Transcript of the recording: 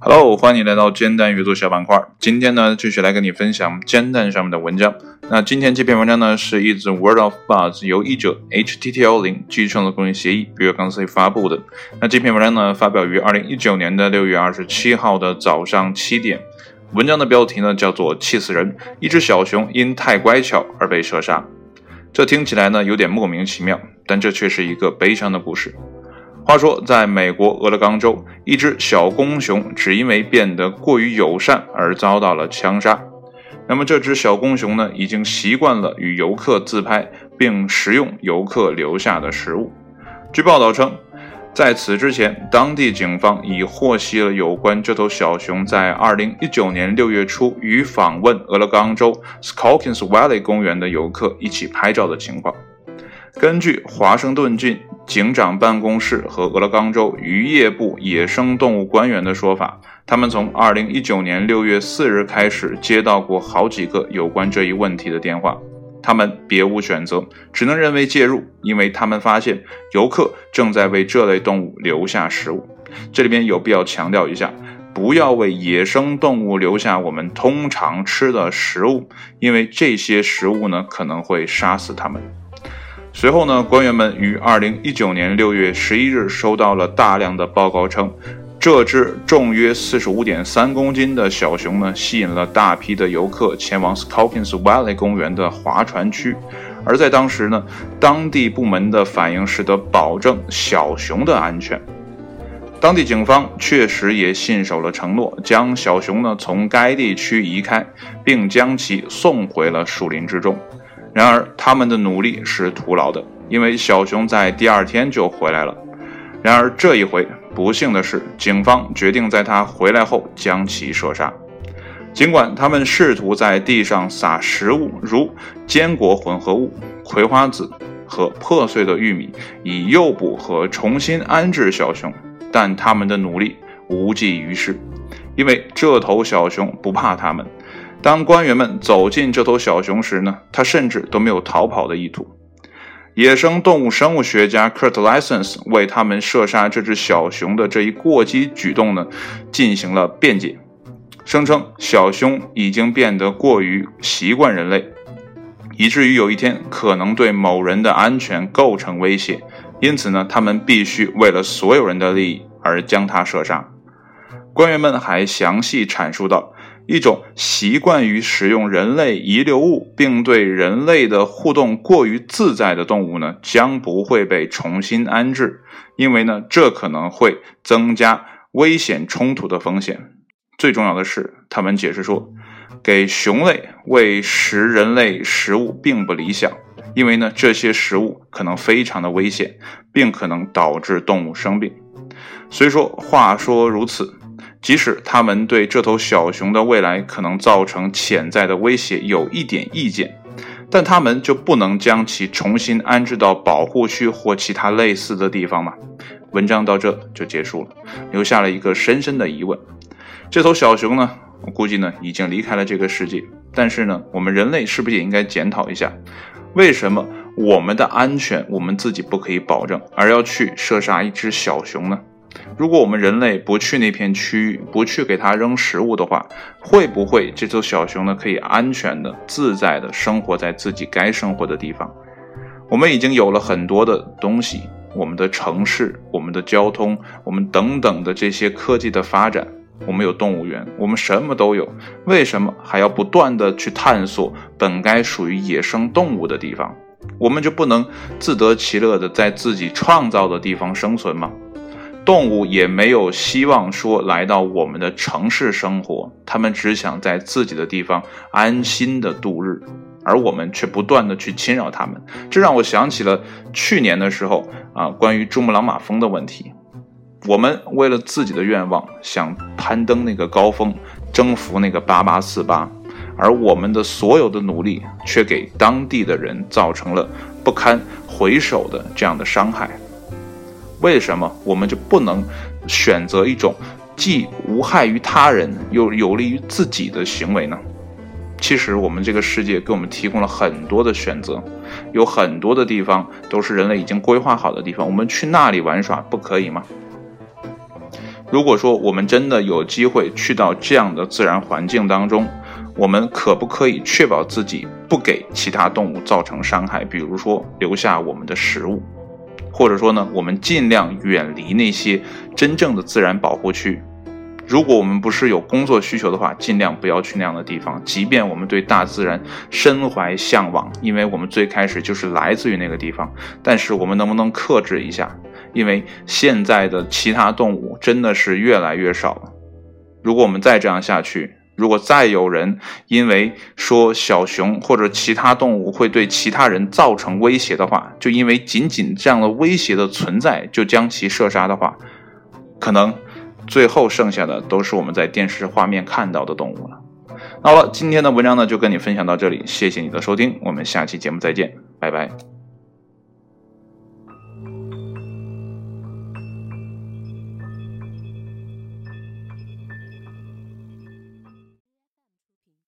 Hello，欢迎来到煎蛋阅读小板块。今天呢，继续来跟你分享煎蛋上面的文章。那今天这篇文章呢，是一则 Word of Buzz 由译者 HTTL 零基于创作公益协议比如刚才发布的。那这篇文章呢，发表于二零一九年的六月二十七号的早上七点。文章的标题呢，叫做“气死人”，一只小熊因太乖巧而被射杀。这听起来呢，有点莫名其妙，但这却是一个悲伤的故事。话说，在美国俄勒冈州，一只小公熊只因为变得过于友善而遭到了枪杀。那么，这只小公熊呢，已经习惯了与游客自拍，并食用游客留下的食物。据报道称，在此之前，当地警方已获悉了有关这头小熊在2019年6月初与访问俄勒冈州 Skalkins Valley 公园的游客一起拍照的情况。根据华盛顿郡。警长办公室和俄勒冈州渔业部野生动物官员的说法，他们从2019年6月4日开始接到过好几个有关这一问题的电话。他们别无选择，只能人为介入，因为他们发现游客正在为这类动物留下食物。这里边有必要强调一下，不要为野生动物留下我们通常吃的食物，因为这些食物呢可能会杀死它们。随后呢，官员们于二零一九年六月十一日收到了大量的报告称，这只重约四十五点三公斤的小熊呢，吸引了大批的游客前往 Skalkins Valley 公园的划船区。而在当时呢，当地部门的反应是得保证小熊的安全。当地警方确实也信守了承诺，将小熊呢从该地区移开，并将其送回了树林之中。然而，他们的努力是徒劳的，因为小熊在第二天就回来了。然而这一回，不幸的是，警方决定在他回来后将其射杀。尽管他们试图在地上撒食物，如坚果混合物、葵花籽和破碎的玉米，以诱捕和重新安置小熊，但他们的努力无济于事，因为这头小熊不怕他们。当官员们走近这头小熊时呢，它甚至都没有逃跑的意图。野生动物生物学家 Kurt License 为他们射杀这只小熊的这一过激举动呢，进行了辩解，声称小熊已经变得过于习惯人类，以至于有一天可能对某人的安全构成威胁，因此呢，他们必须为了所有人的利益而将它射杀。官员们还详细阐述到。一种习惯于使用人类遗留物，并对人类的互动过于自在的动物呢，将不会被重新安置，因为呢，这可能会增加危险冲突的风险。最重要的是，他们解释说，给熊类喂食人类食物并不理想，因为呢，这些食物可能非常的危险，并可能导致动物生病。虽说话说如此。即使他们对这头小熊的未来可能造成潜在的威胁有一点意见，但他们就不能将其重新安置到保护区或其他类似的地方吗？文章到这就结束了，留下了一个深深的疑问：这头小熊呢？我估计呢已经离开了这个世界。但是呢，我们人类是不是也应该检讨一下，为什么我们的安全我们自己不可以保证，而要去射杀一只小熊呢？如果我们人类不去那片区域，不去给它扔食物的话，会不会这头小熊呢可以安全的、自在的生活在自己该生活的地方？我们已经有了很多的东西，我们的城市、我们的交通、我们等等的这些科技的发展，我们有动物园，我们什么都有，为什么还要不断的去探索本该属于野生动物的地方？我们就不能自得其乐的在自己创造的地方生存吗？动物也没有希望说来到我们的城市生活，他们只想在自己的地方安心的度日，而我们却不断的去侵扰他们。这让我想起了去年的时候啊，关于珠穆朗玛峰的问题。我们为了自己的愿望，想攀登那个高峰，征服那个八八四八，而我们的所有的努力，却给当地的人造成了不堪回首的这样的伤害。为什么我们就不能选择一种既无害于他人又有利于自己的行为呢？其实我们这个世界给我们提供了很多的选择，有很多的地方都是人类已经规划好的地方，我们去那里玩耍不可以吗？如果说我们真的有机会去到这样的自然环境当中，我们可不可以确保自己不给其他动物造成伤害？比如说留下我们的食物，或者说呢，我们尽量远离那些真正的自然保护区。如果我们不是有工作需求的话，尽量不要去那样的地方。即便我们对大自然深怀向往，因为我们最开始就是来自于那个地方，但是我们能不能克制一下？因为现在的其他动物真的是越来越少了。如果我们再这样下去，如果再有人因为说小熊或者其他动物会对其他人造成威胁的话，就因为仅仅这样的威胁的存在就将其射杀的话，可能。最后剩下的都是我们在电视画面看到的动物了。好了，今天的文章呢就跟你分享到这里，谢谢你的收听，我们下期节目再见，拜拜。